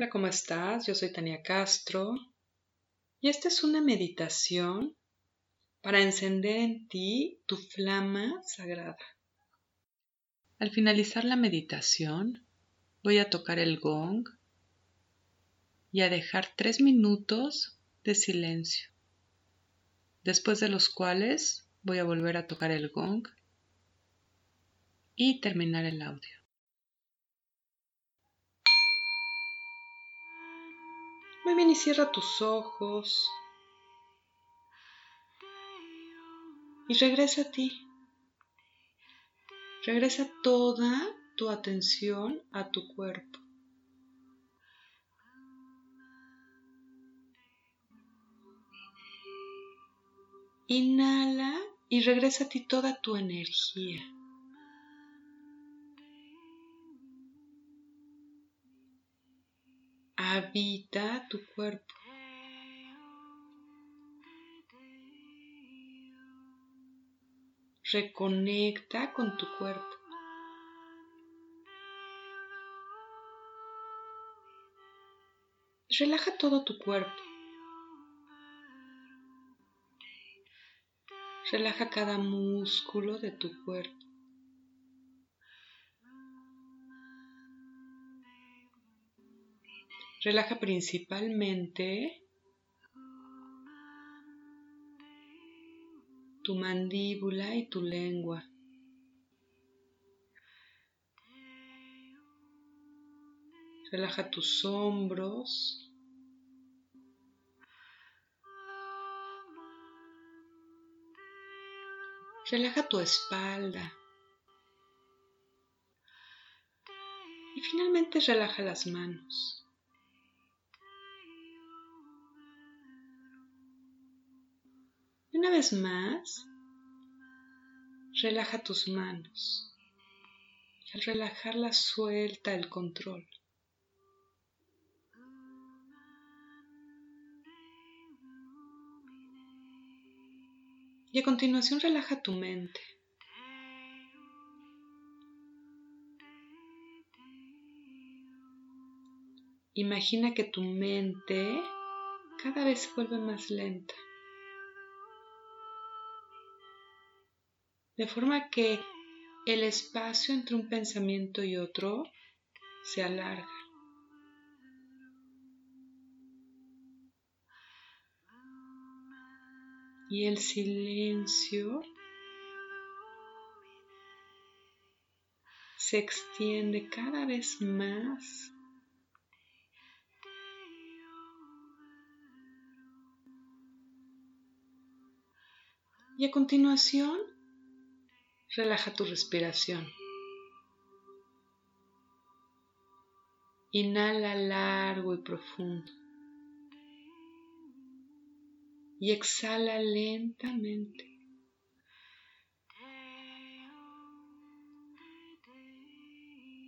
Hola, ¿cómo estás? Yo soy Tania Castro y esta es una meditación para encender en ti tu flama sagrada. Al finalizar la meditación, voy a tocar el gong y a dejar tres minutos de silencio, después de los cuales voy a volver a tocar el gong y terminar el audio. Muy y cierra tus ojos. Y regresa a ti. Regresa toda tu atención a tu cuerpo. Inhala y regresa a ti toda tu energía. Habita tu cuerpo. Reconecta con tu cuerpo. Relaja todo tu cuerpo. Relaja cada músculo de tu cuerpo. Relaja principalmente tu mandíbula y tu lengua. Relaja tus hombros. Relaja tu espalda. Y finalmente relaja las manos. Una vez más, relaja tus manos. Al relajarlas suelta el control. Y a continuación relaja tu mente. Imagina que tu mente cada vez se vuelve más lenta. De forma que el espacio entre un pensamiento y otro se alarga. Y el silencio se extiende cada vez más. Y a continuación relaja tu respiración. Inhala largo y profundo. Y exhala lentamente.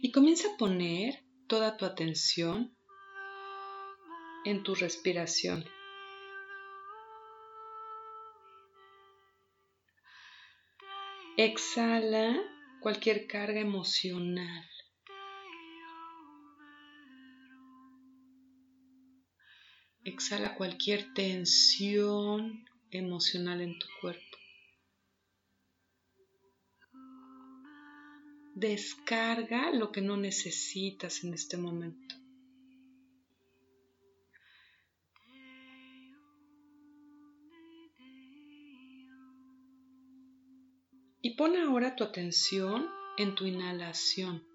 Y comienza a poner toda tu atención en tu respiración. Exhala cualquier carga emocional. Exhala cualquier tensión emocional en tu cuerpo. Descarga lo que no necesitas en este momento. Y pon ahora tu atención en tu inhalación.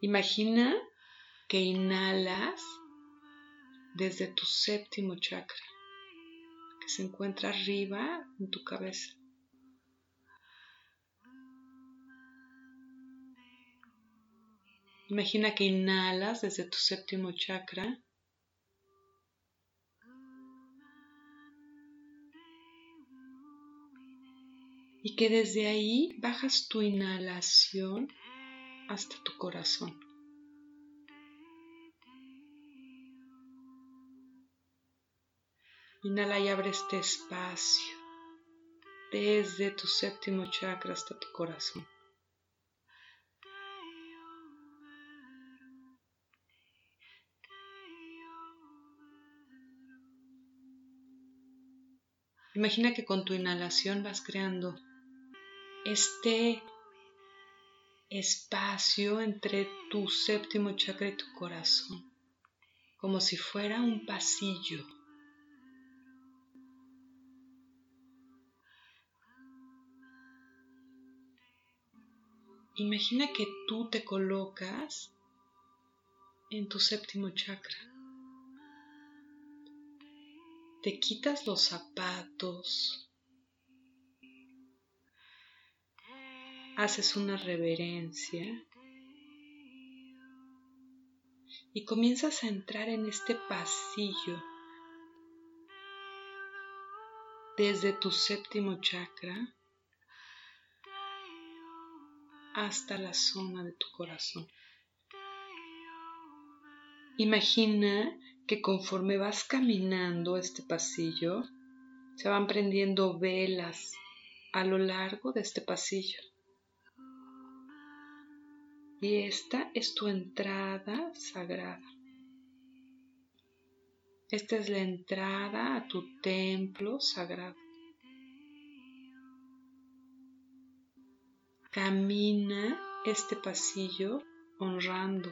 Imagina que inhalas desde tu séptimo chakra, que se encuentra arriba en tu cabeza. Imagina que inhalas desde tu séptimo chakra y que desde ahí bajas tu inhalación hasta tu corazón. Inhala y abre este espacio desde tu séptimo chakra hasta tu corazón. Imagina que con tu inhalación vas creando este espacio entre tu séptimo chakra y tu corazón, como si fuera un pasillo. Imagina que tú te colocas en tu séptimo chakra. Te quitas los zapatos, haces una reverencia y comienzas a entrar en este pasillo desde tu séptimo chakra hasta la zona de tu corazón. Imagina que conforme vas caminando este pasillo, se van prendiendo velas a lo largo de este pasillo. Y esta es tu entrada sagrada. Esta es la entrada a tu templo sagrado. Camina este pasillo honrando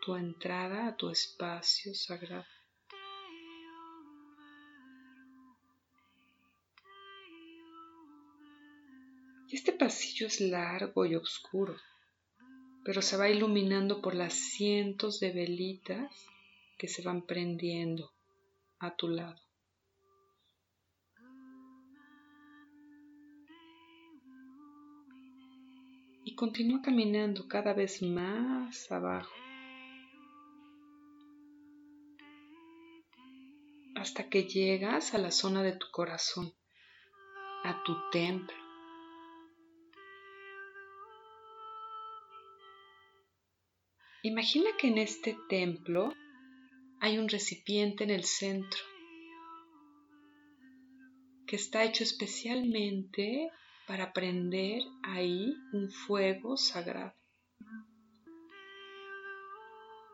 tu entrada a tu espacio sagrado. Este pasillo es largo y oscuro, pero se va iluminando por las cientos de velitas que se van prendiendo a tu lado. Y continúa caminando cada vez más abajo hasta que llegas a la zona de tu corazón, a tu templo. Imagina que en este templo hay un recipiente en el centro que está hecho especialmente para prender ahí un fuego sagrado.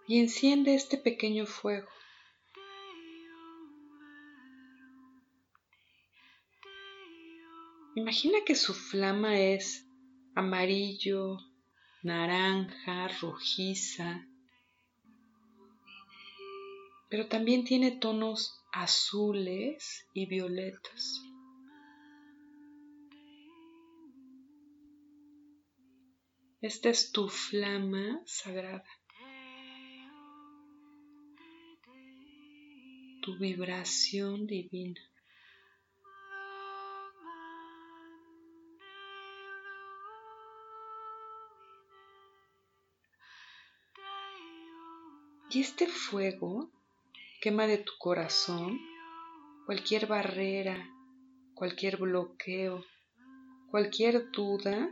Y enciende este pequeño fuego. Imagina que su flama es amarillo, naranja, rojiza, pero también tiene tonos azules y violetas. Esta es tu flama sagrada, tu vibración divina. Y este fuego quema de tu corazón cualquier barrera, cualquier bloqueo, cualquier duda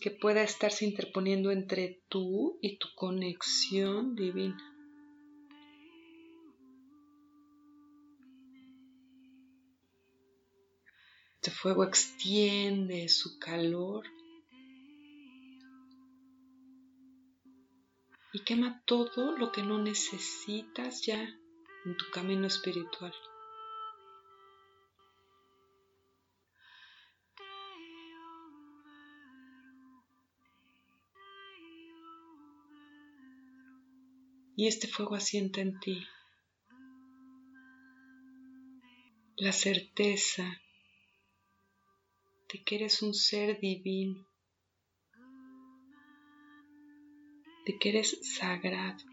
que pueda estarse interponiendo entre tú y tu conexión divina. Este fuego extiende su calor y quema todo lo que no necesitas ya en tu camino espiritual. Y este fuego asienta en ti la certeza de que eres un ser divino de que eres sagrado.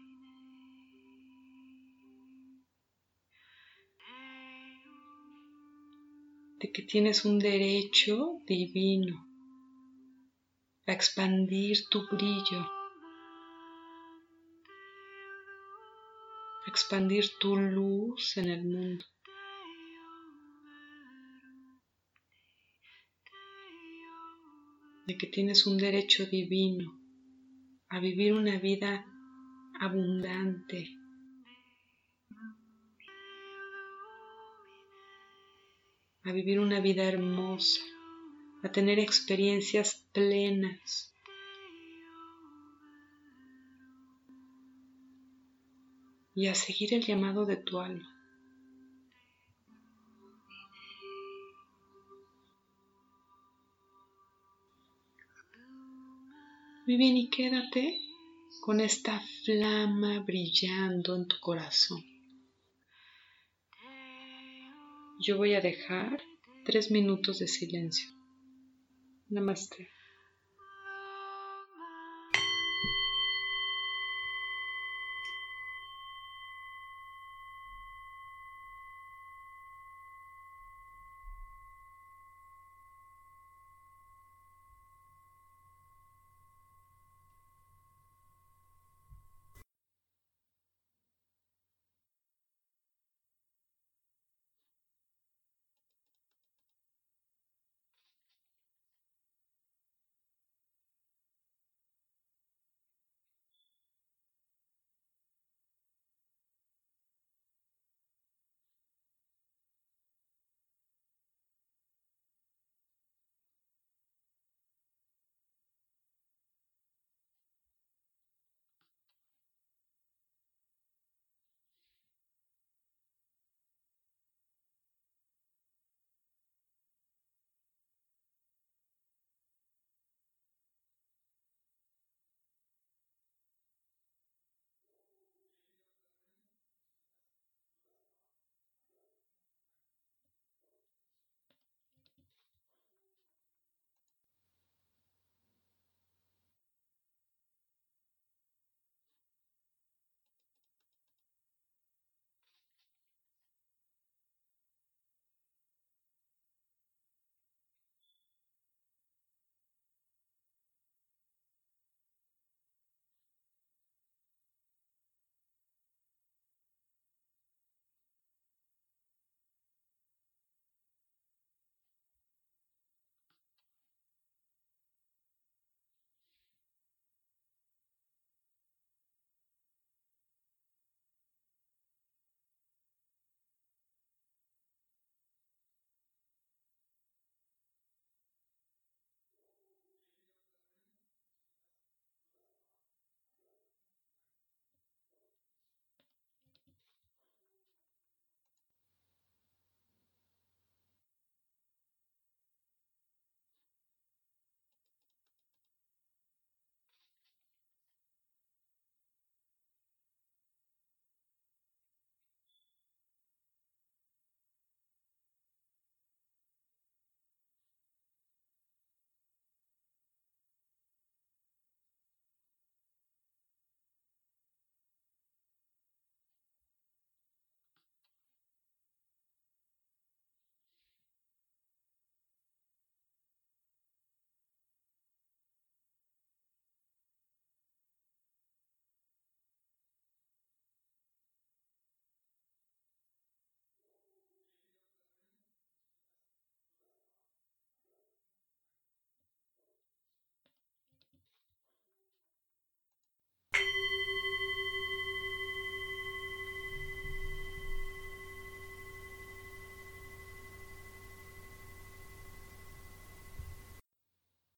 de que tienes un derecho divino a expandir tu brillo, a expandir tu luz en el mundo. de que tienes un derecho divino a vivir una vida abundante. a vivir una vida hermosa, a tener experiencias plenas. Y a seguir el llamado de tu alma. Muy bien, y quédate con esta flama brillando en tu corazón. Yo voy a dejar tres minutos de silencio. Namaste.